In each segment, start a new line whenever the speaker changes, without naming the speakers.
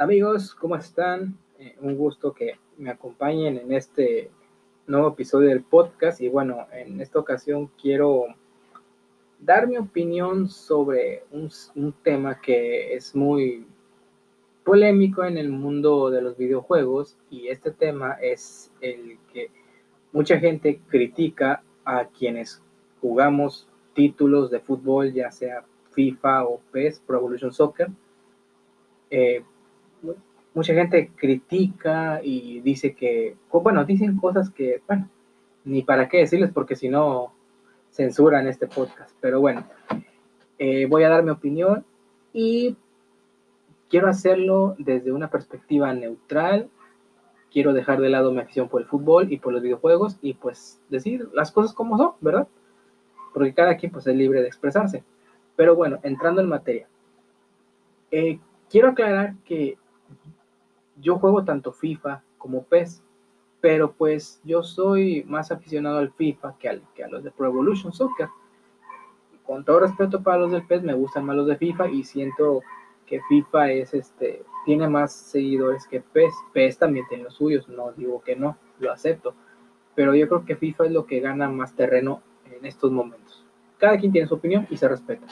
Amigos, ¿cómo están? Eh, un gusto que me acompañen en este nuevo episodio del podcast. Y bueno, en esta ocasión quiero dar mi opinión sobre un, un tema que es muy polémico en el mundo de los videojuegos. Y este tema es el que mucha gente critica a quienes jugamos títulos de fútbol, ya sea FIFA o PES, Pro Evolution Soccer. Eh, mucha gente critica y dice que, bueno, dicen cosas que, bueno, ni para qué decirles porque si no censuran este podcast. Pero bueno, eh, voy a dar mi opinión y quiero hacerlo desde una perspectiva neutral. Quiero dejar de lado mi afición por el fútbol y por los videojuegos y pues decir las cosas como son, ¿verdad? Porque cada quien pues es libre de expresarse. Pero bueno, entrando en materia. Eh, quiero aclarar que yo juego tanto FIFA como PES, pero pues yo soy más aficionado al FIFA que, al, que a los de Pro Evolution Soccer. Con todo respeto para los del PES, me gustan más los de FIFA y siento que FIFA es este tiene más seguidores que PES. PES también tiene los suyos, no digo que no, lo acepto. Pero yo creo que FIFA es lo que gana más terreno en estos momentos. Cada quien tiene su opinión y se respeta.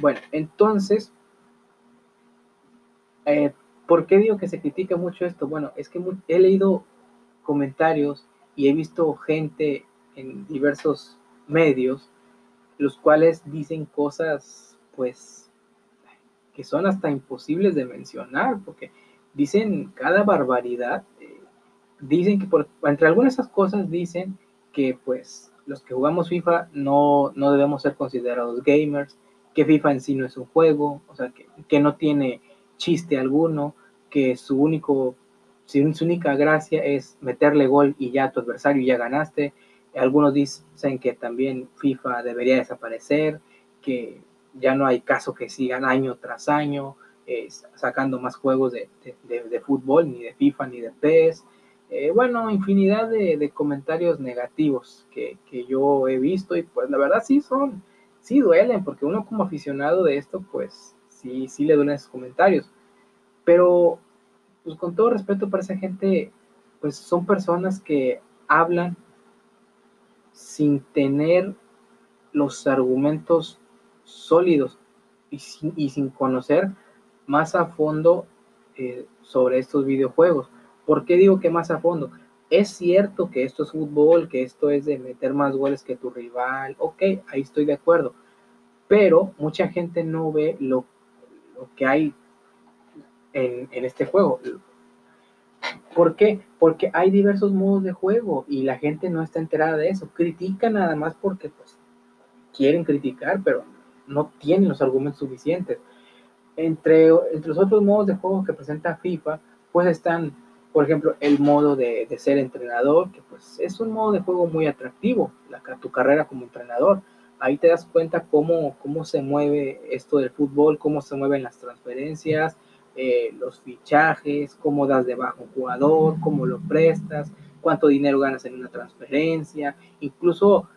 Bueno, entonces, eh, ¿Por qué digo que se critica mucho esto? Bueno, es que he leído comentarios y he visto gente en diversos medios, los cuales dicen cosas, pues, que son hasta imposibles de mencionar, porque dicen cada barbaridad. Eh, dicen que, por, entre algunas de esas cosas, dicen que, pues, los que jugamos FIFA no, no debemos ser considerados gamers, que FIFA en sí no es un juego, o sea, que, que no tiene chiste alguno, que su único, su única gracia es meterle gol y ya tu adversario ya ganaste. Algunos dicen que también FIFA debería desaparecer, que ya no hay caso que sigan año tras año sacando más juegos de, fútbol, ni de FIFA ni de PES. Eh, bueno, infinidad de, comentarios negativos que, que, yo he visto y pues la verdad sí son, sí duelen, porque uno como aficionado de esto, pues sí, sí le duelen esos comentarios. Pero, pues con todo respeto para esa gente, pues son personas que hablan sin tener los argumentos sólidos y sin, conocer más a fondo eh, sobre estos videojuegos. ¿Por qué digo que más a fondo? Es cierto que esto es fútbol, que esto es de meter más goles que tu rival, ok, ahí estoy de acuerdo, pero mucha gente no ve lo, lo que hay en, este juego. ¿Por qué? Porque hay diversos modos de juego y la gente no está enterada de eso. Critica nada más porque pues, quieren criticar, pero no tienen los argumentos suficientes. Entre, entre los otros modos de juego que presenta FIFA, pues están, por ejemplo, el modo de, ser entrenador, que pues es un modo de juego muy atractivo, la, tu carrera como entrenador. Ahí te das cuenta cómo, cómo se mueve esto del fútbol, cómo se mueven las transferencias, eh, los fichajes, cómo das de bajo un jugador, cómo lo prestas, cuánto dinero ganas en una transferencia, incluso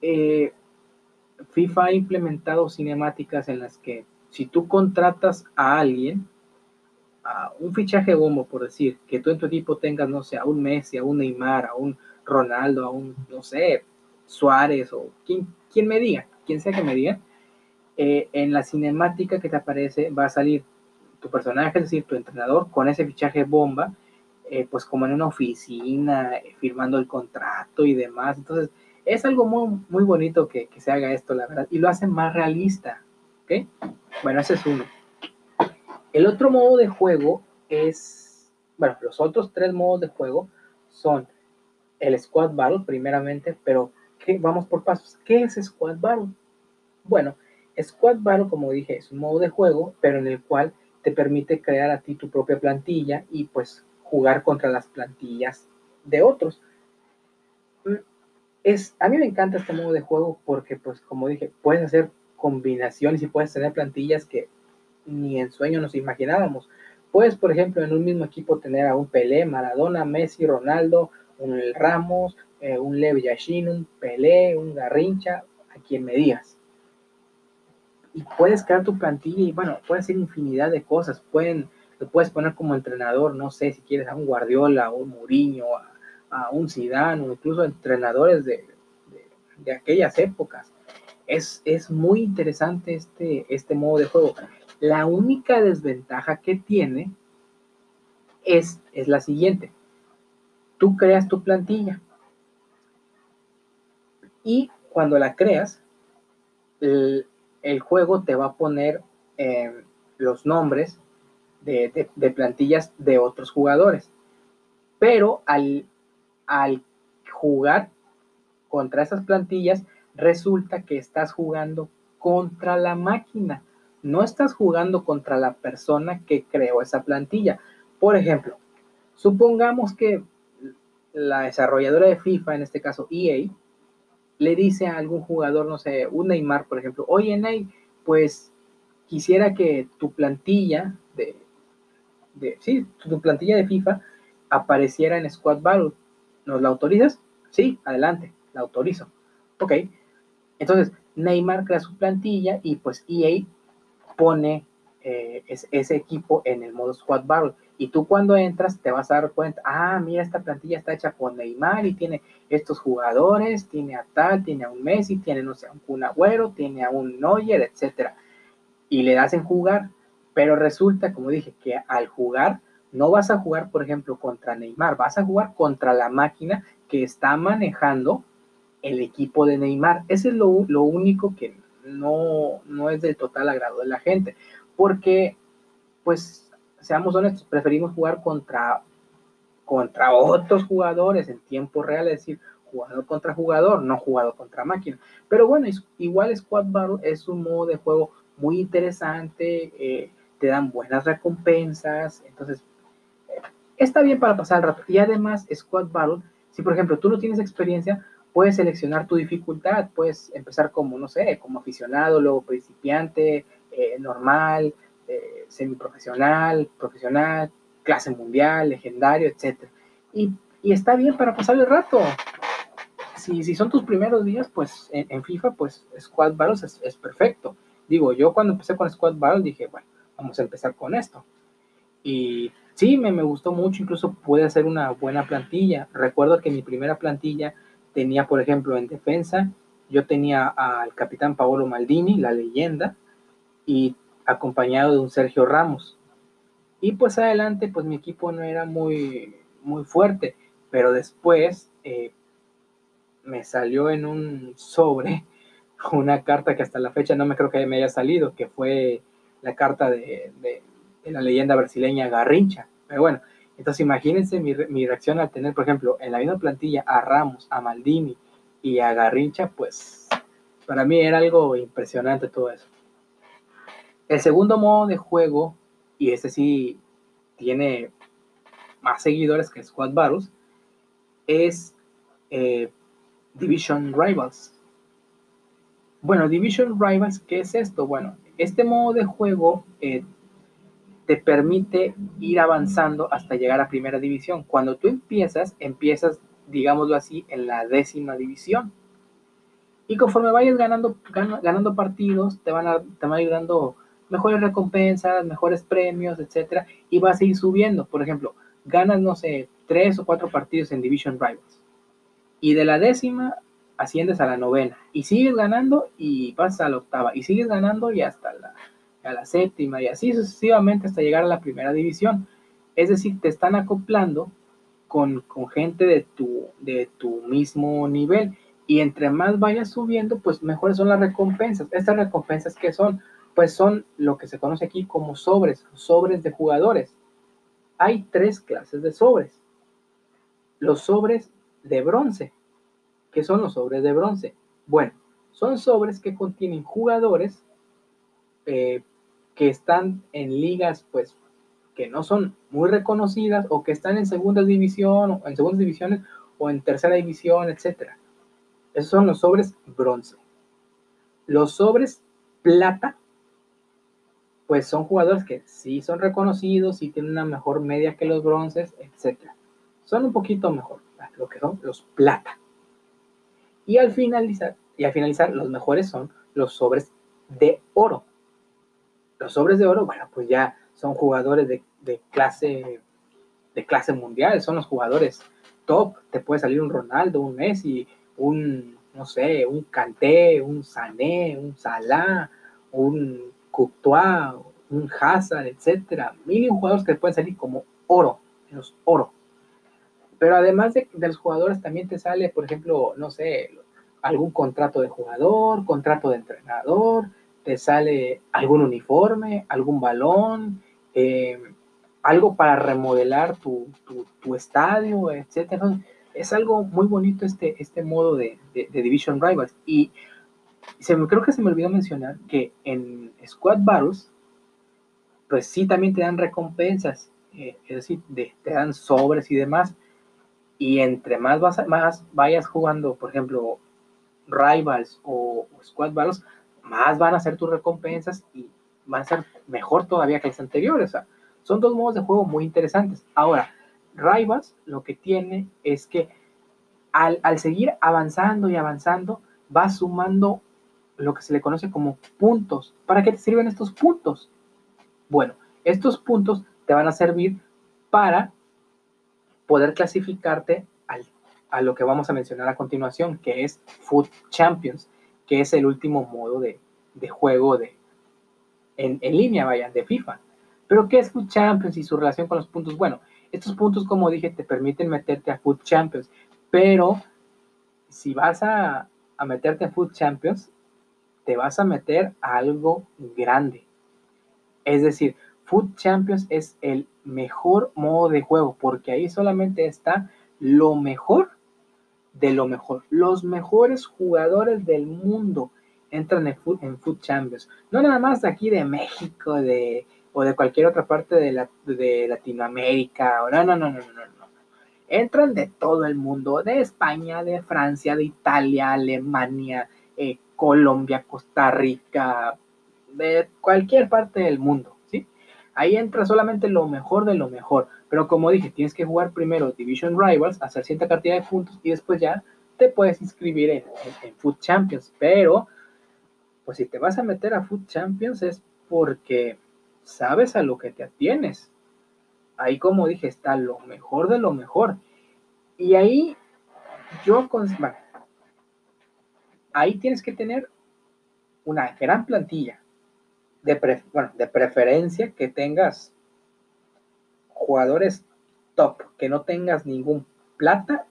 eh, FIFA ha implementado cinemáticas en las que si tú contratas a alguien, a un fichaje bombo, por decir, que tú en tu equipo tengas, no sé, a un Messi, a un Neymar, a un Ronaldo, a un, no sé, Suárez o quien, quien me diga, quien sea que me diga, eh, en la cinemática que te aparece va a salir tu personaje, es decir, tu entrenador, con ese fichaje bomba, eh, pues como en una oficina, eh, firmando el contrato y demás. Entonces, es algo muy, muy bonito que, que, se haga esto, la verdad, y lo hace más realista. ¿Ok? Bueno, ese es uno. El otro modo de juego es, bueno, los otros tres modos de juego son el Squad Battle, primeramente, pero ¿qué? vamos por pasos. ¿Qué es Squad Battle? Bueno, Squad Battle, como dije, es un modo de juego, pero en el cual te permite crear a ti tu propia plantilla y pues jugar contra las plantillas de otros. Mm, es, a mí me encanta este modo de juego porque pues como dije, puedes hacer combinaciones y puedes tener plantillas que ni en sueño nos imaginábamos. Puedes, por ejemplo, en un mismo equipo tener a un Pelé, Maradona, Messi, Ronaldo, un Ramos, eh, un Lev Yashin, un Pelé, un Garrincha, a quien me digas y puedes crear tu plantilla y bueno, puede ser infinidad de cosas. Pueden, Te puedes poner como entrenador, no sé, si quieres a un Guardiola, a un Mourinho, a, un Zidane, o incluso entrenadores de, de, aquellas épocas. Es, es, muy interesante este, este modo de juego. La única desventaja que tiene es, es la siguiente. Tú creas tu plantilla y cuando la creas, el, juego te va a poner eh, los nombres de, plantillas de otros jugadores. Pero al, al jugar contra esas plantillas, resulta que estás jugando contra la máquina. No estás jugando contra la persona que creó esa plantilla. Por ejemplo, supongamos que la desarrolladora de FIFA, en este caso EA, le dice a algún jugador, no sé, un Neymar, por ejemplo, oye Ney, pues quisiera que tu plantilla de, de sí, tu plantilla de FIFA apareciera en Squad Battle. ¿Nos la autorizas? Sí, adelante, la autorizo. Ok. Entonces, Neymar crea su plantilla y pues EA pone eh, ese equipo en el modo Squad Battle. Y tú cuando entras te vas a dar cuenta, ah, mira, esta plantilla está hecha con Neymar y tiene estos jugadores, tiene a tal, tiene a un Messi, tiene, no sé, a un Kun tiene a un Neuer, etcétera. Y le das en jugar, pero resulta, como dije, que al jugar no vas a jugar, por ejemplo, contra Neymar, vas a jugar contra la máquina que está manejando el equipo de Neymar. Ese es lo, lo único que no, no es del total agrado de la gente, porque, pues, seamos honestos, preferimos jugar contra, contra otros jugadores en tiempo real, es decir, jugador contra jugador, no jugador contra máquina. Pero bueno, igual Squad Battle es un modo de juego muy interesante, eh, te dan buenas recompensas, entonces eh, está bien para pasar el rato. Y además, Squad Battle, si por ejemplo tú no tienes experiencia, puedes seleccionar tu dificultad, puedes empezar como, no sé, como aficionado, luego principiante, eh, normal, eh, semiprofesional, profesional, clase mundial, legendario, etc. Y, está bien para pasar el rato. Si, si son tus primeros días, pues en, FIFA, pues Squad Battles es, perfecto. Digo, yo cuando empecé con Squad Battles dije, bueno, vamos a empezar con esto. Y sí, me, me gustó mucho, incluso pude hacer una buena plantilla. Recuerdo que mi primera plantilla tenía, por ejemplo, en defensa, yo tenía al capitán Paolo Maldini, la leyenda, y acompañado de un Sergio Ramos. Y pues adelante, pues mi equipo no era muy, muy fuerte, pero después eh, me salió en un sobre una carta que hasta la fecha no me creo que me haya salido, que fue la carta de, la leyenda brasileña Garrincha. Pero bueno, entonces imagínense mi, mi, reacción al tener, por ejemplo, en la misma plantilla a Ramos, a Maldini y a Garrincha, pues para mí era algo impresionante todo eso. El segundo modo de juego, y este sí tiene más seguidores que Squad Battles, es eh, Division Rivals. Bueno, Division Rivals, ¿qué es esto? Bueno, este modo de juego eh, te permite ir avanzando hasta llegar a primera división. Cuando tú empiezas, empiezas, digámoslo así, en la décima división. Y conforme vayas ganando, ganando partidos, te van, a, te van a ir dando mejores recompensas, mejores premios, etcétera, y vas a ir subiendo. Por ejemplo, ganas, no sé, tres o cuatro partidos en Division Rivals. Y de la décima asciendes a la novena. Y sigues ganando y pasas a la octava. Y sigues ganando y hasta la, a la séptima. Y así sucesivamente hasta llegar a la primera división. Es decir, te están acoplando con, con gente de tu, de tu mismo nivel. Y entre más vayas subiendo, pues mejores son las recompensas. Estas recompensas que son, pues son lo que se conoce aquí como sobres, sobres de jugadores. Hay tres clases de sobres. Los sobres de bronce. ¿Qué son los sobres de bronce? Bueno, son sobres que contienen jugadores eh, que están en ligas, pues, que no son muy reconocidas o que están en segunda división, en segundas divisiones o en tercera división, etcétera. Esos son los sobres bronce. Los sobres plata pues son jugadores que sí son reconocidos, sí tienen una mejor media que los bronces, etc. Son un poquito mejor, lo que son los plata. Y al finalizar, y al finalizar, los mejores son los sobres de oro. Los sobres de oro, bueno, pues ya son jugadores de de clase, de clase mundial, son los jugadores top. Te puede salir un Ronaldo, un Messi, un, no sé, un Kanté, un Sané, un Salah, un Courtois, un Hazard, etcétera. Mil jugadores que pueden salir como oro, menos oro. Pero además de, de, los jugadores, también te sale, por ejemplo, no sé, algún contrato de jugador, contrato de entrenador, te sale algún uniforme, algún balón, eh, algo para remodelar tu, tu, estadio, etcétera. Es algo muy bonito este, este modo de, de, Division Rivals. Y se me, creo que se me olvidó mencionar que en Squad Battles, pues sí también te dan recompensas, eh, es decir, te dan sobres y demás. Y entre más, vas, más vayas jugando, por ejemplo, Rivals o, Squad Battles, más van a ser tus recompensas y van a ser mejor todavía que las anteriores. Son dos modos de juego muy interesantes. Ahora, Rivals lo que tiene es que al, seguir avanzando y avanzando, va sumando lo que se le conoce como puntos. ¿Para qué te sirven estos puntos? Bueno, estos puntos te van a servir para poder clasificarte al, a lo que vamos a mencionar a continuación, que es Food Champions que es el último modo de, juego de, en, línea, vaya, de FIFA. Pero ¿qué es Food Champions y su relación con los puntos? Bueno, estos puntos, como dije, te permiten meterte a Food Champions, pero si vas a, a meterte a Food Champions, te vas a meter a algo grande. Es decir, Food Champions es el mejor modo de juego porque ahí solamente está lo mejor de lo mejor. Los mejores jugadores del mundo entran en Food, Champions. No nada más de aquí de México de, o de cualquier otra parte de, la, de Latinoamérica. No, no, no, no, no, no. Entran de todo el mundo, de España, de Francia, de Italia, Alemania, eh, Colombia, Costa Rica, de cualquier parte del mundo. ¿sí? Ahí entra solamente lo mejor de lo mejor. Pero como dije, tienes que jugar primero Division Rivals, hacer cierta cantidad de puntos y después ya te puedes inscribir en, Food Champions. Pero, pues si te vas a meter a Food Champions es porque sabes a lo que te atienes. Ahí, como dije, está lo mejor de lo mejor. Y ahí yo con... ahí tienes que tener una gran plantilla. De, bueno, de preferencia que tengas jugadores top, que no tengas ningún plata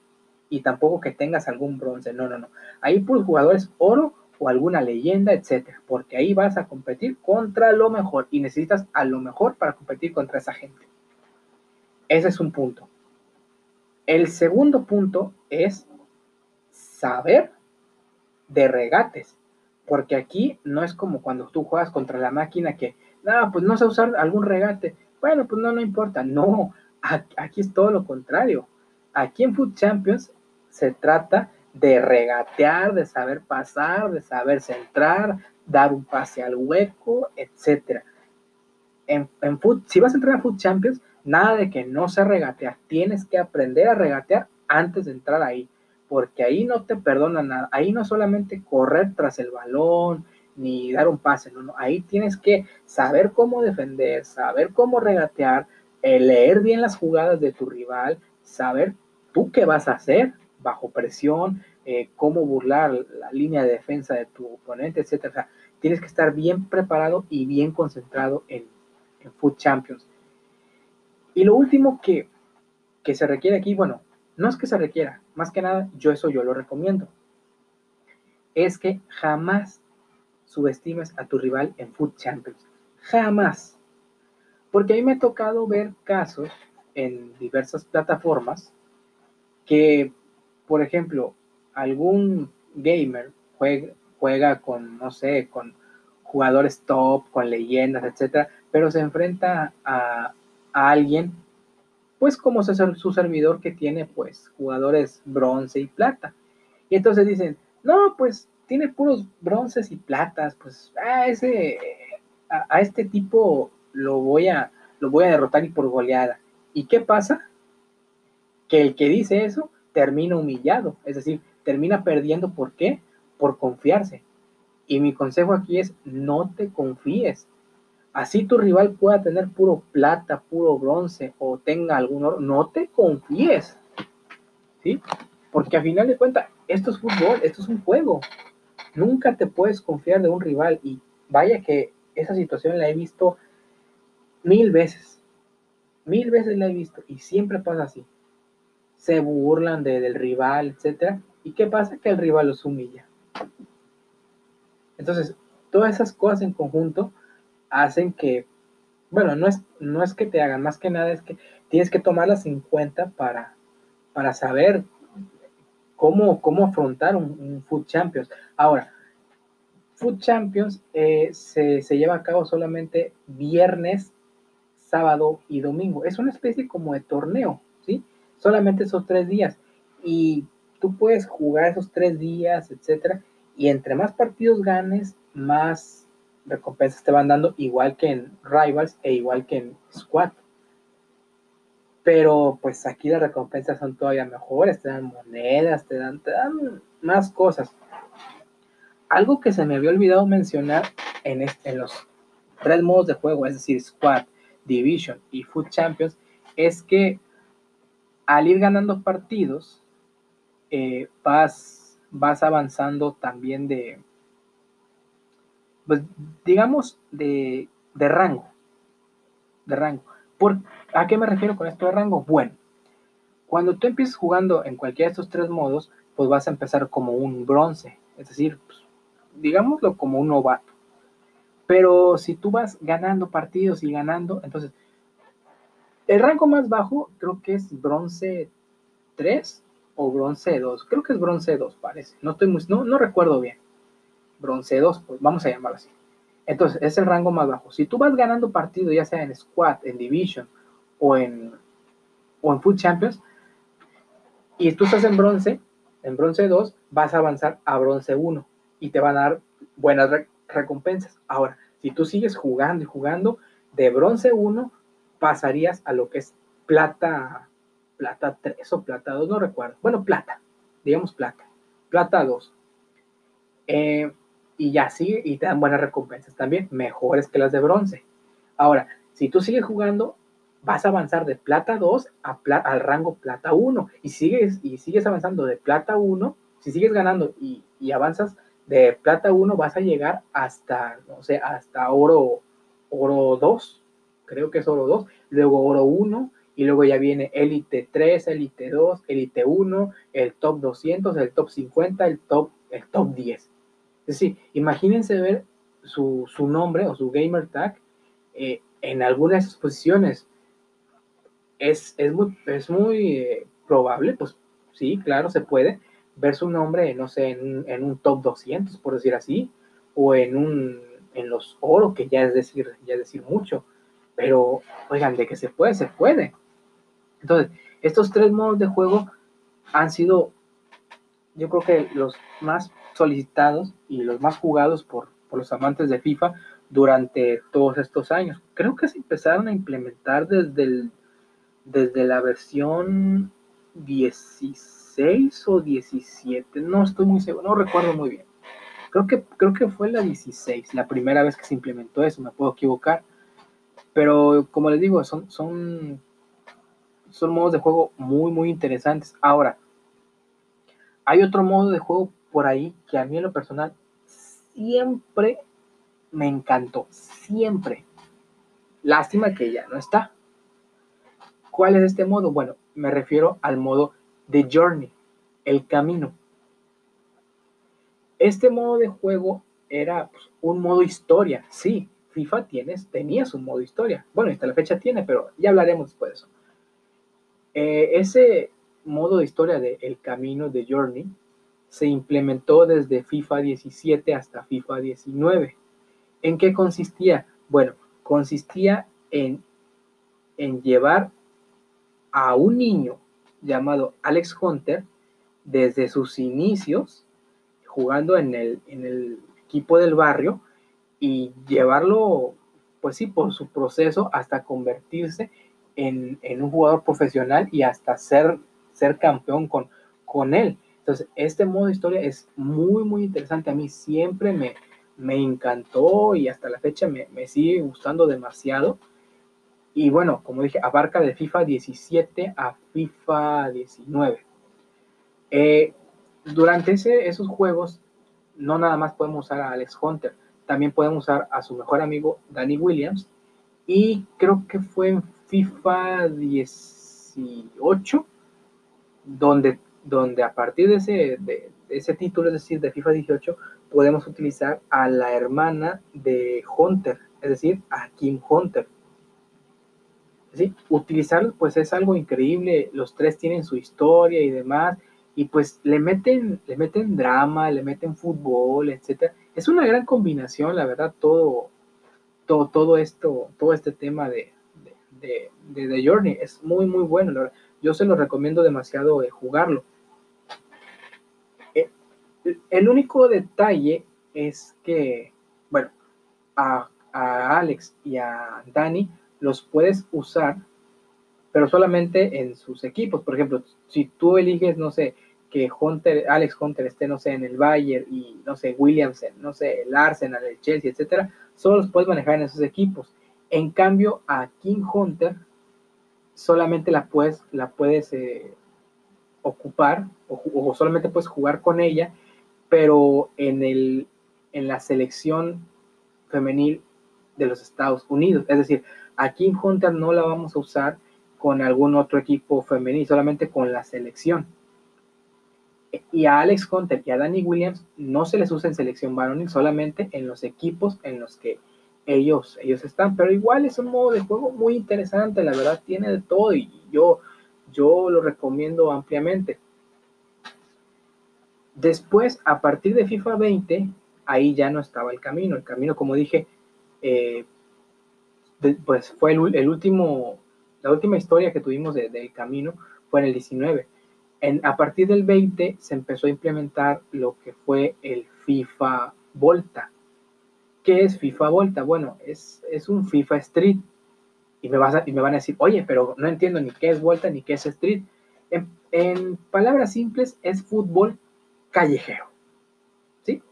y tampoco que tengas algún bronce. No, no, no. Ahí por jugadores oro o alguna leyenda, etcétera, porque ahí vas a competir contra lo mejor y necesitas a lo mejor para competir contra esa gente. Ese es un punto. El segundo punto es saber de regates, porque aquí no es como cuando tú juegas contra la máquina que, no, pues no sé usar algún regate, bueno, pues no, no importa. No, aquí es todo lo contrario. Aquí en Food Champions se trata de regatear, de saber pasar, de saber centrar, dar un pase al hueco, etc. En, en food, si vas a entrar a Food Champions, nada de que no se regatear. Tienes que aprender a regatear antes de entrar ahí, porque ahí no te perdona nada. Ahí no solamente correr tras el balón, ni dar un pase, no, no, ahí tienes que saber cómo defender, saber cómo regatear, eh, leer bien las jugadas de tu rival, saber tú qué vas a hacer bajo presión, eh, cómo burlar la línea de defensa de tu oponente, etcétera. tienes que estar bien preparado y bien concentrado en, en Food Champions. Y lo último que, que se requiere aquí, bueno, no es que se requiera, más que nada, yo eso yo lo recomiendo, es que jamás subestimes a tu rival en Food Champions. Jamás. Porque a mí me ha tocado ver casos en diversas plataformas que, por ejemplo, algún gamer juega, con, no sé, con jugadores top, con leyendas, etcétera, pero se enfrenta a alguien, pues como su servidor que tiene, pues, jugadores bronce y plata. Y entonces dicen, no, pues tiene puros bronces y platas, pues a ese, a, este tipo lo voy a, lo voy a derrotar y por goleada. ¿Y qué pasa? Que el que dice eso termina humillado, es decir, termina perdiendo. ¿Por qué? Por confiarse. Y mi consejo aquí es no te confíes, Así tu rival pueda tener puro plata, puro bronce o tenga algún oro, no te confíes. ¿Sí? Porque a final de cuentas, esto es fútbol, esto es un juego. Nunca te puedes confiar de un rival y vaya que esa situación la he visto mil veces. Mil veces la he visto y siempre pasa así. Se burlan de, del rival, etc. ¿Y qué pasa? Que el rival los humilla. Entonces, todas esas cosas en conjunto hacen que, bueno, no es, no es que te hagan, más que nada es que tienes que tomarlas en cuenta para, para saber cómo, cómo afrontar un, Food Champions. Ahora, Food Champions eh, se, se, lleva a cabo solamente viernes, sábado y domingo. Es una especie como de torneo, ¿sí? Solamente esos tres días. Y tú puedes jugar esos tres días, etcétera. Y entre más partidos ganes, más recompensas te van dando, igual que en Rivals e igual que en Squad. Pero pues aquí las recompensas son todavía mejores, te dan monedas, te dan, te dan más cosas. Algo que se me había olvidado mencionar en, este, en los tres modos de juego, es decir, Squad, Division y Food Champions, es que al ir ganando partidos, eh, vas, vas avanzando también de, pues digamos, de, de rango. De rango. ¿Por, ¿A qué me refiero con esto de rango? Bueno, cuando tú empiezas jugando en cualquiera de estos tres modos, pues vas a empezar como un bronce, es decir, pues, digámoslo como un novato. Pero si tú vas ganando partidos y ganando, entonces, el rango más bajo creo que es bronce 3 o bronce 2. Creo que es bronce 2, parece. No, estoy muy, no, no recuerdo bien bronce 2, pues vamos a llamarlo así. Entonces, es el rango más bajo. Si tú vas ganando partido, ya sea en Squad, en Division o en, o en Food Champions, y tú estás en bronce, en bronce 2, vas a avanzar a bronce 1 y te van a dar buenas recompensas. Ahora, si tú sigues jugando y jugando, de bronce 1 pasarías a lo que es plata, plata 3 o plata 2, no recuerdo. Bueno, plata, digamos plata, plata 2. Eh, y ya sigue y te dan buenas recompensas también, mejores que las de bronce. Ahora, si tú sigues jugando, vas a avanzar de plata 2 a al rango plata 1 y sigues, y sigues avanzando de plata 1, si sigues ganando y, y, avanzas de plata 1, vas a llegar hasta, no sé, hasta oro, oro 2, creo que es oro 2, luego oro 1 y luego ya viene élite 3, élite 2, élite 1, el top 200, el top 50, el top, el top 10. Es decir, imagínense ver su, nombre o su gamer tag eh, en alguna de esas posiciones. Es, muy, es muy eh, probable, pues sí, claro, se puede ver su nombre, no sé, en, un top 200, por decir así, o en un en los oro, que ya es decir, ya es decir mucho. Pero, oigan, de que se puede, se puede. Entonces, estos tres modos de juego han sido, yo creo que los más solicitados y los más jugados por, los amantes de FIFA durante todos estos años. Creo que se empezaron a implementar desde, el, desde la versión 16 o 17, no estoy muy seguro, no recuerdo muy bien. Creo que, creo que fue la 16, la primera vez que se implementó eso, me puedo equivocar. Pero como les digo, son, son, son modos de juego muy, muy interesantes. Ahora, hay otro modo de juego por ahí que a mí en lo personal siempre me encantó, siempre. Lástima que ya no está. ¿Cuál es este modo? Bueno, me refiero al modo de Journey, el camino. Este modo de juego era pues, un modo historia, sí. FIFA tienes, tenía su modo historia. Bueno, hasta la fecha tiene, pero ya hablaremos después de eso. Eh, ese modo de historia de El Camino de Journey se implementó desde FIFA 17 hasta FIFA 19. ¿En qué consistía? Bueno, consistía en, en llevar a un niño llamado Alex Hunter desde sus inicios jugando en el, en el equipo del barrio y llevarlo, pues sí, por su proceso hasta convertirse en, un jugador profesional y hasta ser, ser campeón con, con él. Entonces, este modo de historia es muy, muy interesante. A mí siempre me, me encantó y hasta la fecha me, me sigue gustando demasiado. Y bueno, como dije, abarca de FIFA 17 a FIFA 19. Eh, durante esos juegos, no nada más podemos usar a Alex Hunter, también podemos usar a su mejor amigo Danny Williams. Y creo que fue en FIFA 18, donde, donde a partir de ese, de, ese título, es decir, de FIFA 18, podemos utilizar a la hermana de Hunter, es decir, a Kim Hunter. ¿Sí? Utilizarlo pues es algo increíble, los tres tienen su historia y demás, y pues le meten, le meten drama, le meten fútbol, etcétera. Es una gran combinación, la verdad, todo, todo, todo esto, todo este tema de, de, de, The Journey es muy, muy bueno, la verdad. Yo se lo recomiendo demasiado jugarlo. El único detalle es que, bueno, a, a Alex y a Dani los puedes usar pero solamente en sus equipos. Por ejemplo, si tú eliges, no sé, que Hunter, Alex Hunter esté, no sé, en el Bayern y, no sé, Williamson, no sé, el Arsenal, el Chelsea, etcétera, solo los puedes manejar en esos equipos. En cambio, a King Hunter solamente la puedes, la puedes eh, ocupar o, solamente puedes jugar con ella, pero en, el, en la selección femenil de los Estados Unidos. Es decir, a King Hunter no la vamos a usar con algún otro equipo femenil, solamente con la selección. Y a Alex Hunter y a Danny Williams no se les usa en selección varonil, solamente en los equipos en los que ellos, ellos están. Pero igual es un modo de juego muy interesante, la verdad tiene de todo y yo, yo lo recomiendo ampliamente. Después, a partir de FIFA 20, ahí ya no estaba el camino. El camino, como dije, eh, pues fue el, último la última historia que tuvimos del camino fue en el 19. En, a partir del 20 se empezó a implementar lo que fue el FIFA Volta. ¿Qué es FIFA Volta? Bueno, es, es un FIFA Street. Y me, vas y me van a decir, oye, pero no entiendo ni qué es Volta ni qué es Street. En palabras simples, es fútbol callejero. ¿Sí?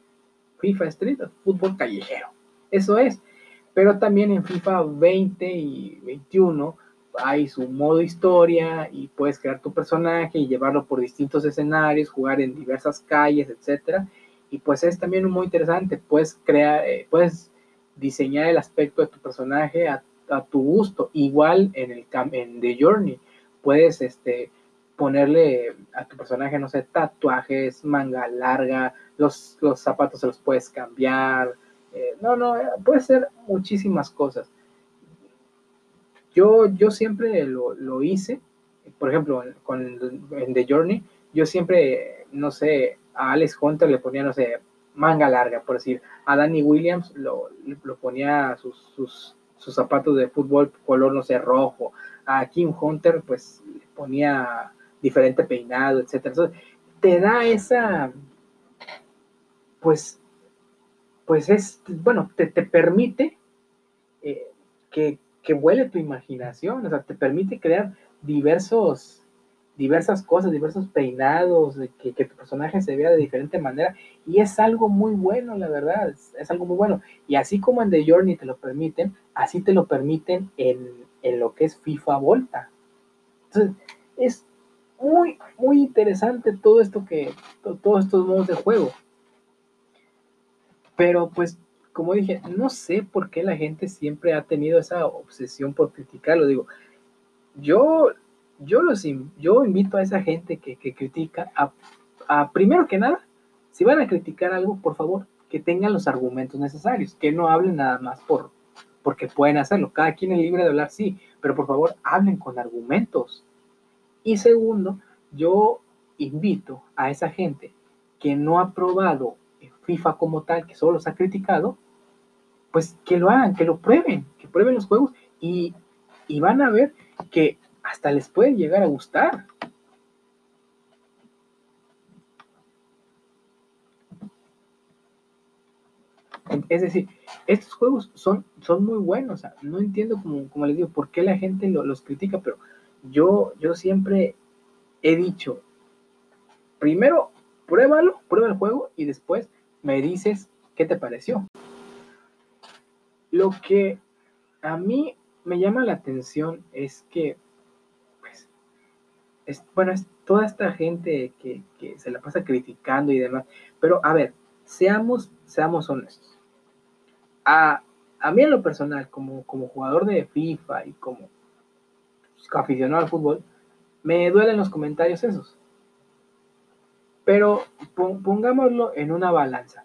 FIFA Street fútbol callejero. Eso es. Pero también en FIFA 20 y 21 hay su modo historia y puedes crear tu personaje y llevarlo por distintos escenarios, jugar en diversas calles, etcétera. Y pues es también muy interesante, puedes crear, eh, puedes diseñar el aspecto de tu personaje a, tu gusto. Igual en el en The Journey, puedes este, ponerle a tu personaje, no sé, tatuajes, manga larga, los, los zapatos se los puedes cambiar. Eh, no, no, puede ser muchísimas cosas. Yo, yo siempre lo, hice, por ejemplo, con, en The Journey, yo siempre, no sé, a Alex Hunter le ponía, no sé, manga larga, por decir, a Danny Williams lo, lo ponía sus, sus, sus, zapatos de fútbol color, no sé, rojo, a Kim Hunter pues le ponía diferente peinado. Entonces, te da esa, pues, pues es, bueno, te, te permite eh, que, que vuele tu imaginación, o sea, te permite crear diversos, diversas cosas, diversos peinados, que, que, tu personaje se vea de diferente manera, y es algo muy bueno, la verdad, es, algo muy bueno. Y así como en The Journey te lo permiten, así te lo permiten en, en lo que es FIFA Volta. Entonces, es muy, muy interesante todo esto que, todos estos modos de juego. Pero pues como dije, no sé por qué la gente siempre ha tenido esa obsesión por criticarlo. Digo, yo, yo, los, yo invito a esa gente que, critica a, primero que nada, si van a criticar algo, por favor, que tengan los argumentos necesarios, que no hablen nada más por porque pueden hacerlo. Cada quien es libre de hablar, sí, pero por favor hablen con argumentos. Y segundo, yo invito a esa gente que no ha probado FIFA como tal, que solo se ha criticado, pues que lo hagan, que lo prueben, que prueben los juegos y, van a ver que hasta les puede llegar a gustar. Es decir, estos juegos son, son muy buenos. no entiendo, como, como, les digo, por qué la gente los critica, pero yo, yo siempre he dicho, primero pruébalo, prueba el juego y después me dices qué te pareció. Lo que a mí me llama la atención es que, pues, es, bueno, es toda esta gente que, que, se la pasa criticando y demás. Pero, a ver, seamos, seamos honestos. A, a mí en lo personal, como, como jugador de FIFA y como aficionado al fútbol, me duelen los comentarios esos. Pero pongámoslo en una balanza.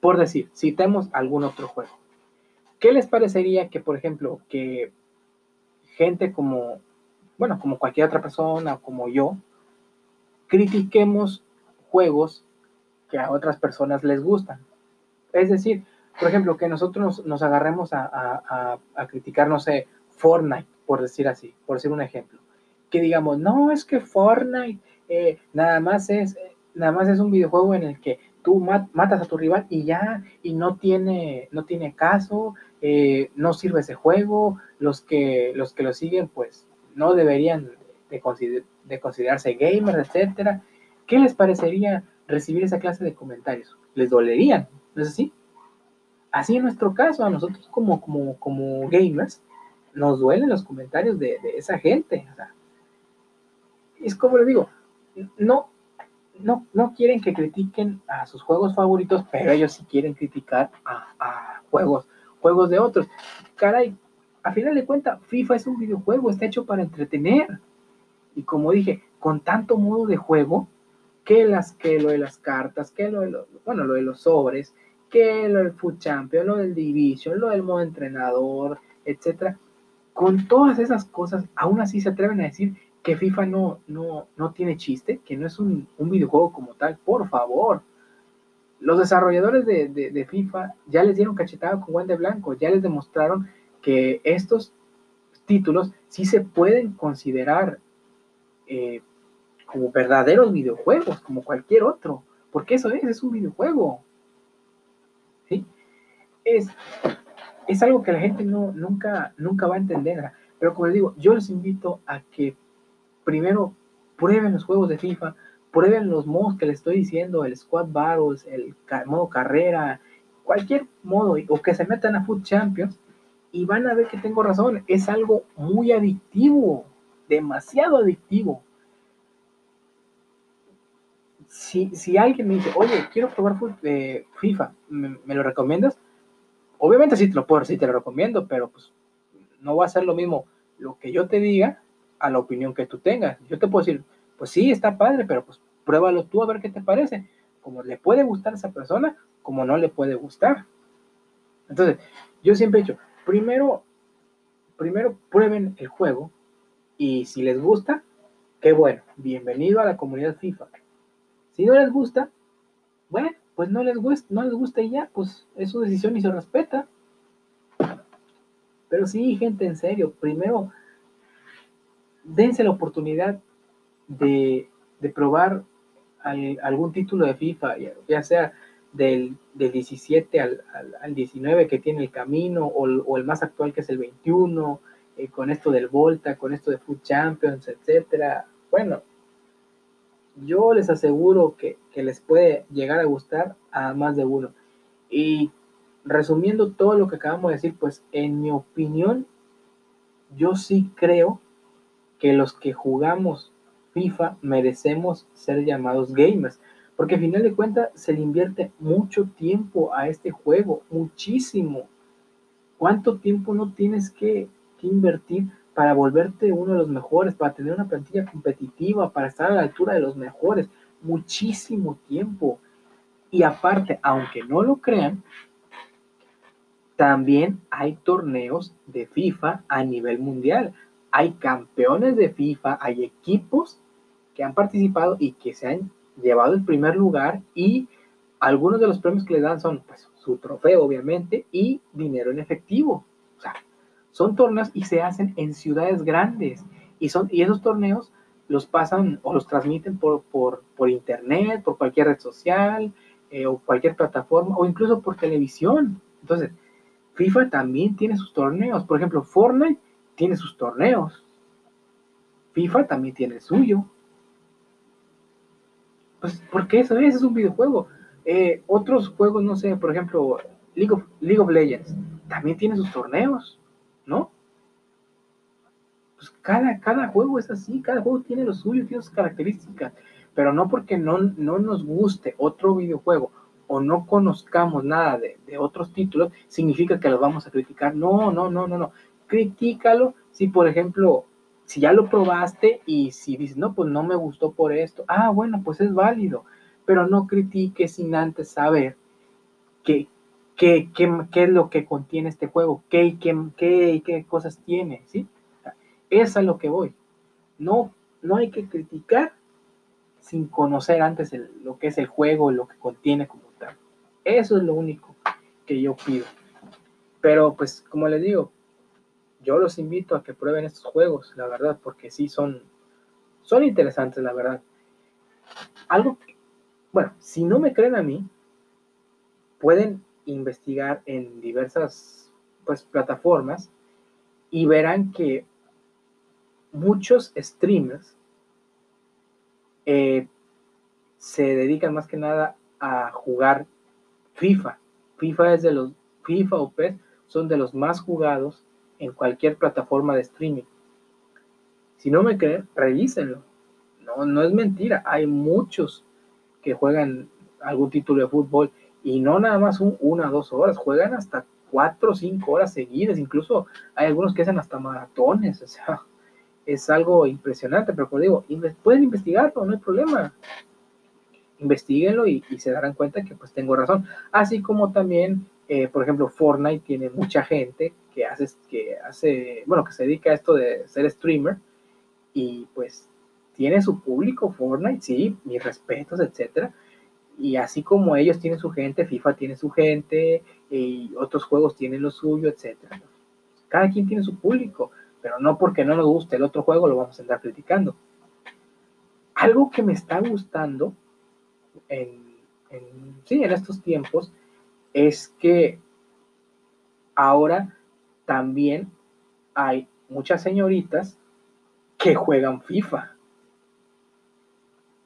Por decir, citemos algún otro juego. ¿Qué les parecería que, por ejemplo, que gente como, bueno, como cualquier otra persona, como yo, critiquemos juegos que a otras personas les gustan? Es decir, por ejemplo, que nosotros nos, agarremos a, a, criticar, no sé, Fortnite, por decir así, por decir un ejemplo. Que digamos, no, es que Fortnite eh, nada, más es, nada más es un videojuego en el que tú matas a tu rival y ya, y no tiene, no tiene caso, eh, no sirve ese juego, los que, los que lo siguen pues no deberían de, de considerarse gamers, etcétera. ¿Qué les parecería recibir esa clase de comentarios? ¿Les dolerían? ¿No es así? Así en nuestro caso, a nosotros como, como, como gamers, nos duelen los comentarios de, esa gente. es como les digo, no, no, no quieren que critiquen a sus juegos favoritos, pero ellos sí quieren criticar a, juegos, juegos de otros. Caray, a final de cuentas, FIFA es un videojuego, está hecho para entretener. Y como dije, con tanto modo de juego, que las que lo de las cartas, que lo de los, bueno, lo de los sobres, que lo del Food Champion, lo del Division, lo del modo entrenador, etcétera. Con todas esas cosas, aún así se atreven a decir que FIFA no, no, no tiene chiste, que no es un, videojuego como tal, por favor. Los desarrolladores de, FIFA ya les dieron cachetada con guante blanco, ya les demostraron que estos títulos sí se pueden considerar eh, como verdaderos videojuegos, como cualquier otro, porque eso es, es un videojuego. ¿sí? Es, es algo que la gente no, nunca, nunca va a entender. Pero como les digo, yo les invito a que primero prueben los juegos de FIFA, prueben los modos que les estoy diciendo, el Squad Battles, el modo carrera, cualquier modo, o que se metan a Food Champions y van a ver que tengo razón, es algo muy adictivo, demasiado adictivo. Si, si alguien me dice, oye, quiero probar eh, FIFA, ¿me, lo recomiendas? Obviamente sí te lo puedo, sí te lo recomiendo, pero pues no va a ser lo mismo lo que yo te diga a la opinión que tú tengas. Yo te puedo decir, pues sí, está padre, pero pues pruébalo tú a ver qué te parece. Como le puede gustar a esa persona, como no le puede gustar. Entonces, yo siempre he dicho, primero, primero prueben el juego y si les gusta, qué bueno, bienvenido a la comunidad FIFA. Si no les gusta, bueno, pues no les gusta, no les gusta y ya, pues es su decisión y se respeta. Pero sí, gente, en serio, primero dense la oportunidad de, probar algún título de FIFA, ya sea del, 17 al, 19 que tiene el camino, o, el más actual que es el 21, eh, con esto del Volta, con esto de Food Champions, etcétera. Bueno, yo les aseguro que, que les puede llegar a gustar a más de uno. Y resumiendo todo lo que acabamos de decir, pues en mi opinión, yo sí creo que los que jugamos FIFA merecemos ser llamados gamers, porque al final de cuentas se le invierte mucho tiempo a este juego, muchísimo. ¿Cuánto tiempo no tienes que, invertir para volverte uno de los mejores, para tener una plantilla competitiva, para estar a la altura de los mejores? Muchísimo tiempo. Y aparte, aunque no lo crean, también hay torneos de FIFA a nivel mundial hay campeones de FIFA, hay equipos que han participado y que se han llevado el primer lugar y algunos de los premios que le dan son pues, su trofeo obviamente y dinero en efectivo. Son torneos y se hacen en ciudades grandes y, son, y esos torneos los pasan o los transmiten por, por, por internet, por cualquier red social eh, o cualquier plataforma o incluso por televisión. Entonces, FIFA también tiene sus torneos. Por ejemplo, Fortnite tiene sus torneos. FIFA también tiene el suyo. Pues porque eso es, es un videojuego. Eh, otros juegos, no sé, por ejemplo, League of, League of Legends también tiene sus torneos, ¿no? Pues cada, cada juego es así, cada juego tiene lo suyo, tiene sus características, pero no porque no, no nos guste otro videojuego o no conozcamos nada de, de, otros títulos, significa que los vamos a criticar. No, no, no, no, no. Critícalo si, por ejemplo, si ya lo probaste y si dices, no, pues no me gustó por esto, ah, bueno, pues es válido, pero no critiques sin antes saber qué, qué, qué, qué es lo que contiene este juego, qué, qué, qué, qué cosas tiene, ¿sí? Es a lo que voy. No, no hay que criticar sin conocer antes lo que es el juego, lo que contiene como tal. Eso es lo único que yo pido. Pero pues como les digo, yo los invito a que prueben estos juegos, la verdad, porque sí son, son interesantes, la verdad. Algo que, bueno, si no me creen a mí, pueden investigar en diversas pues, plataformas y verán que muchos streamers eh, se dedican más que nada a jugar FIFA. FIFA es de los FIFA o PES son de los más jugados en cualquier plataforma de streaming. Si no me creen, revísenlo. No, no es mentira. Hay muchos que juegan algún título de fútbol y no nada más una o dos horas, juegan hasta cuatro o cinco horas seguidas. Incluso hay algunos que hacen hasta maratones. O sea, es algo impresionante. Pero como digo, pueden investigarlo, no hay problema. Investíguenlo y, y se darán cuenta que pues tengo razón. Así como también eh, por ejemplo, Fortnite tiene mucha gente que hace, que hace, bueno, que se dedica a esto de ser streamer y pues tiene su público Fortnite, sí, mis respetos, etcétera. Y así como ellos tienen su gente, FIFA tiene su gente y otros juegos tienen lo suyo, etcétera. Cada quien tiene su público, pero no porque no nos guste el otro juego lo vamos a andar criticando. Algo que me está gustando en, en, sí, en estos tiempos es que ahora también hay muchas señoritas que juegan FIFA.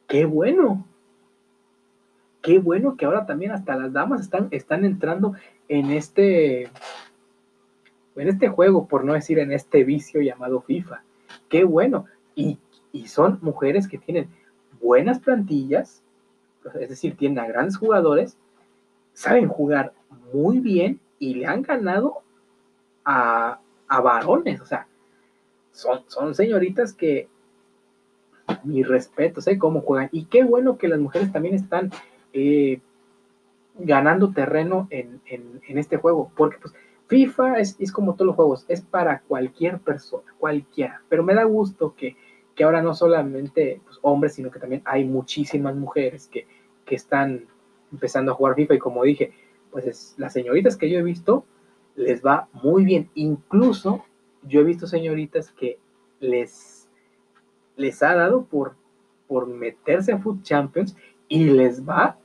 Qué bueno. Qué bueno que ahora también hasta las damas están, están entrando en este, en este juego, por no decir en este vicio llamado FIFA. Qué bueno. Y, y son mujeres que tienen buenas plantillas, es decir, tienen a grandes jugadores saben jugar muy bien y le han ganado a, varones. O sea, son, son señoritas que mi respeto, sé cómo juegan. Y qué bueno que las mujeres también están eh, ganando terreno en, este juego, porque pues FIFA es, como todos los juegos, es para cualquier persona, cualquiera. Pero me da gusto que, ahora no solamente pues, hombres, sino que también hay muchísimas mujeres que, que están empezando a jugar FIFA y como dije, pues las señoritas que yo he visto les va muy bien. Incluso yo he visto señoritas que les, les ha dado por, por meterse a Food Champions y les va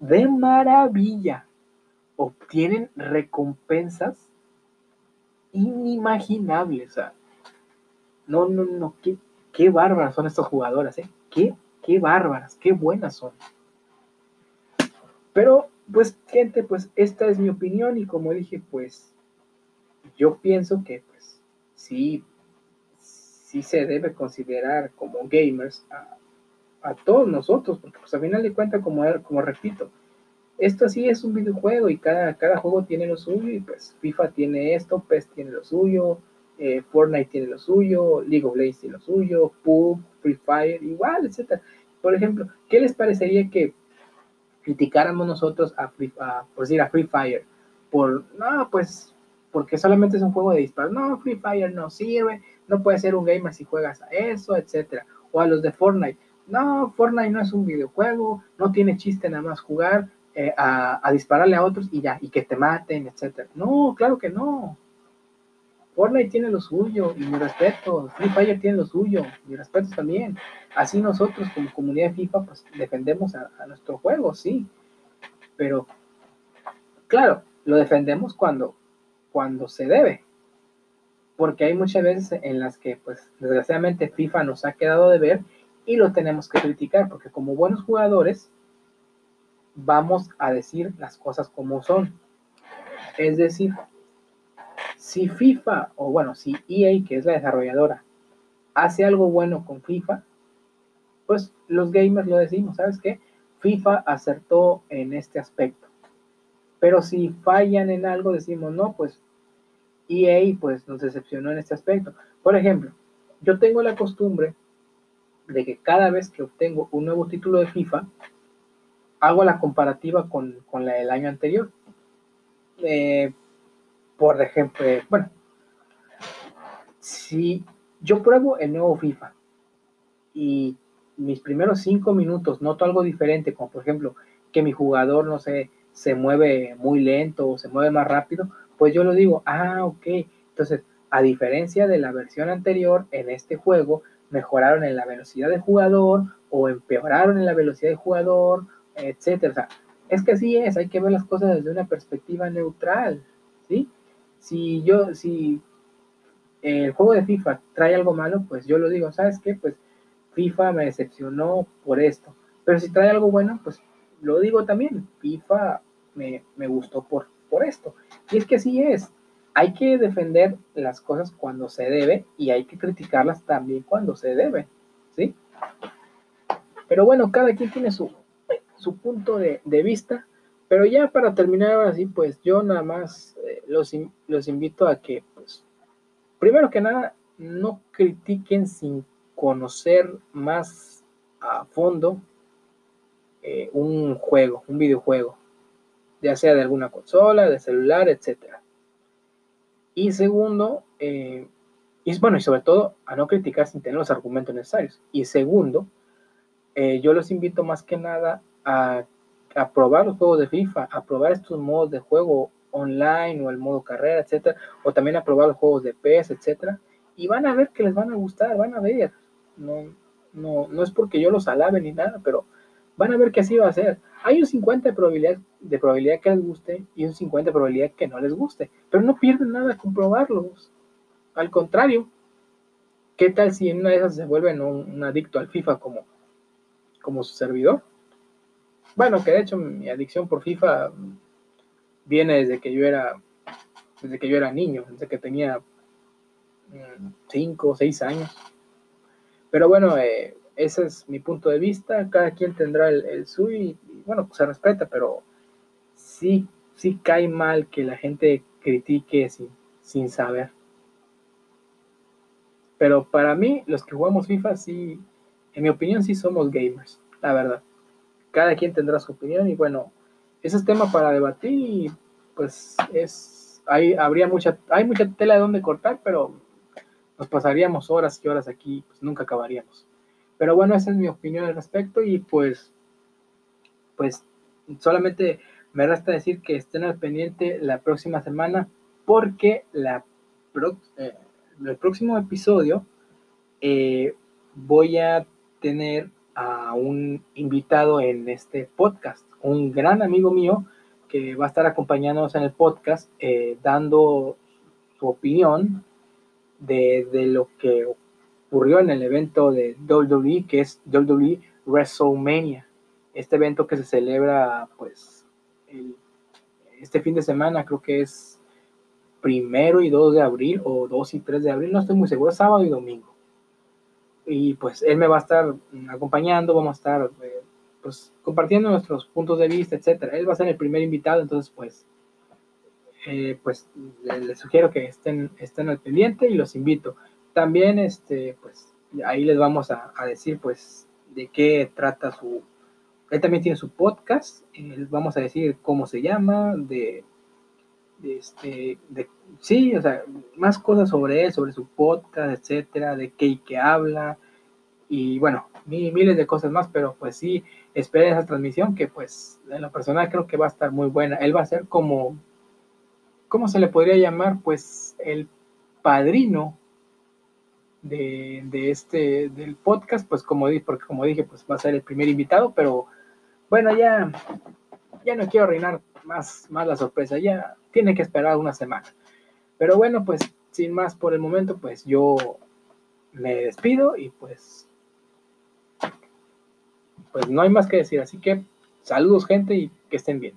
de maravilla. Obtienen recompensas inimaginables. no, no, no, qué, qué bárbaras son estas jugadoras, ¿eh? Qué, qué bárbaras, qué buenas son. Pero, pues, gente, pues esta es mi opinión y como dije, pues yo pienso que, pues, sí, sí se debe considerar como gamers a, todos nosotros, porque pues a final de cuentas, como, como repito, esto sí es un videojuego y cada, cada juego tiene lo suyo y pues FIFA tiene esto, PES tiene lo suyo, eh, Fortnite tiene lo suyo, League of Legends tiene lo suyo, PUBG, Free Fire, igual, etc. Por ejemplo, ¿qué les parecería que criticáramos nosotros a Free, por decir, a Free Fire, por, no, pues, porque solamente es un juego de disparos, no, Free Fire no sirve, no puedes ser un gamer si juegas a eso, etcétera, o a los de Fortnite, no, Fortnite no es un videojuego, no tiene chiste nada más jugar eh, a, a, dispararle a otros y ya, y que te maten, etcétera, no, claro que no, Fortnite tiene lo suyo y mi respeto, Free Fire tiene lo suyo, mi respeto también. Así nosotros como comunidad de FIFA pues defendemos a, nuestro juego, sí. Pero claro, lo defendemos cuando, cuando se debe. Porque hay muchas veces en las que pues desgraciadamente FIFA nos ha quedado de ver y lo tenemos que criticar porque como buenos jugadores vamos a decir las cosas como son. Es decir, si FIFA, o bueno, si EA, que es la desarrolladora, hace algo bueno con FIFA, pues los gamers lo decimos, ¿sabes qué? FIFA acertó en este aspecto. Pero si fallan en algo, decimos, no, pues EA pues nos decepcionó en este aspecto. Por ejemplo, yo tengo la costumbre de que cada vez que obtengo un nuevo título de FIFA, hago la comparativa con, la del año anterior. Eh, por ejemplo, bueno, si yo pruebo el nuevo FIFA y mis primeros cinco minutos noto algo diferente, como por ejemplo que mi jugador, no sé, se mueve muy lento o se mueve más rápido, pues yo lo digo, ah, ok. Entonces, a diferencia de la versión anterior, en este juego mejoraron en la velocidad de jugador o empeoraron en la velocidad de jugador, etcétera. O sea, es que así es, hay que ver las cosas desde una perspectiva neutral, ¿sí? Si yo, si el juego de FIFA trae algo malo, pues yo lo digo, ¿sabes qué? Pues FIFA me decepcionó por esto. Pero si trae algo bueno, pues lo digo también, FIFA me, me gustó por, por esto. Y es que así es. Hay que defender las cosas cuando se debe y hay que criticarlas también cuando se debe. ¿Sí? Pero bueno, cada quien tiene su, su punto de, vista. Pero ya para terminar ahora sí, pues yo nada más eh, los, los invito a que, pues, primero que nada, no critiquen sin conocer más a fondo eh, un juego, un videojuego ya sea de alguna consola, de celular, etc. Y segundo, eh, y bueno, y sobre todo a no criticar sin tener los argumentos necesarios. Y segundo, eh, yo los invito más que nada a, a, probar los juegos de FIFA, a probar estos modos de juego online o el modo carrera, etcétera, o también a probar los juegos de PS, etcétera, y van a ver que les van a gustar, van a ver. No, no, no es porque yo los alabe ni nada, pero van a ver que así va a ser. Hay un 50 de probabilidad, de probabilidad que les guste y un 50 de probabilidad que no les guste, pero no pierden nada con probarlos. Al contrario, ¿qué tal si en una de esas se vuelven un, adicto al FIFA como, como su servidor? Bueno, que de hecho mi adicción por FIFA viene desde que yo era desde que yo era niño, desde que tenía 5 o 6 años. Pero bueno, eh, ese es mi punto de vista, cada quien tendrá el, suyo y, bueno, pues se respeta, pero sí, sí cae mal que la gente critique sin, sin saber. Pero para mí, los que jugamos FIFA, sí, en mi opinión, sí somos gamers, la verdad. Cada quien tendrá su opinión y bueno, ese es tema para debatir pues es, hay, habría mucha, hay mucha tela de donde cortar, pero nos pasaríamos horas y horas aquí, pues nunca acabaríamos. Pero bueno, esa es mi opinión al respecto y pues, pues solamente me resta decir que estén al pendiente la próxima semana porque la eh, el próximo episodio eh, voy a tener a un invitado en este podcast, un gran amigo mío que va a estar acompañándonos en el podcast eh, dando su opinión de, de, lo que ocurrió en el evento de WWE, que es WWE WrestleMania. Este evento que se celebra, pues, este fin de semana, creo que es primero y 2 de abril, o 2 y 3 de abril, no estoy muy seguro, sábado y domingo. Y pues él me va a estar acompañando, vamos a estar eh, pues compartiendo nuestros puntos de vista, etcétera. Él va a ser el primer invitado, entonces pues eh, pues les, sugiero que estén, estén al pendiente y los invito. También, este, pues, ahí les vamos a, decir, pues, de qué trata su... Él también tiene su podcast, vamos a decir cómo se llama, de, este, de, sí, o sea, más cosas sobre él, sobre su podcast, etcétera, de qué y qué habla, y bueno, miles de cosas más, pero pues sí, esperen esa transmisión que pues en lo personal creo que va a estar muy buena. Él va a ser como, ¿cómo se le podría llamar? Pues el padrino de, este, del podcast, pues como, porque como dije, pues va a ser el primer invitado, pero bueno, ya, ya no quiero reinar más, más la sorpresa, ya tiene que esperar una semana. Pero bueno, pues sin más por el momento, pues yo me despido y pues, pues no hay más que decir, así que Saludos gente y que estén bien.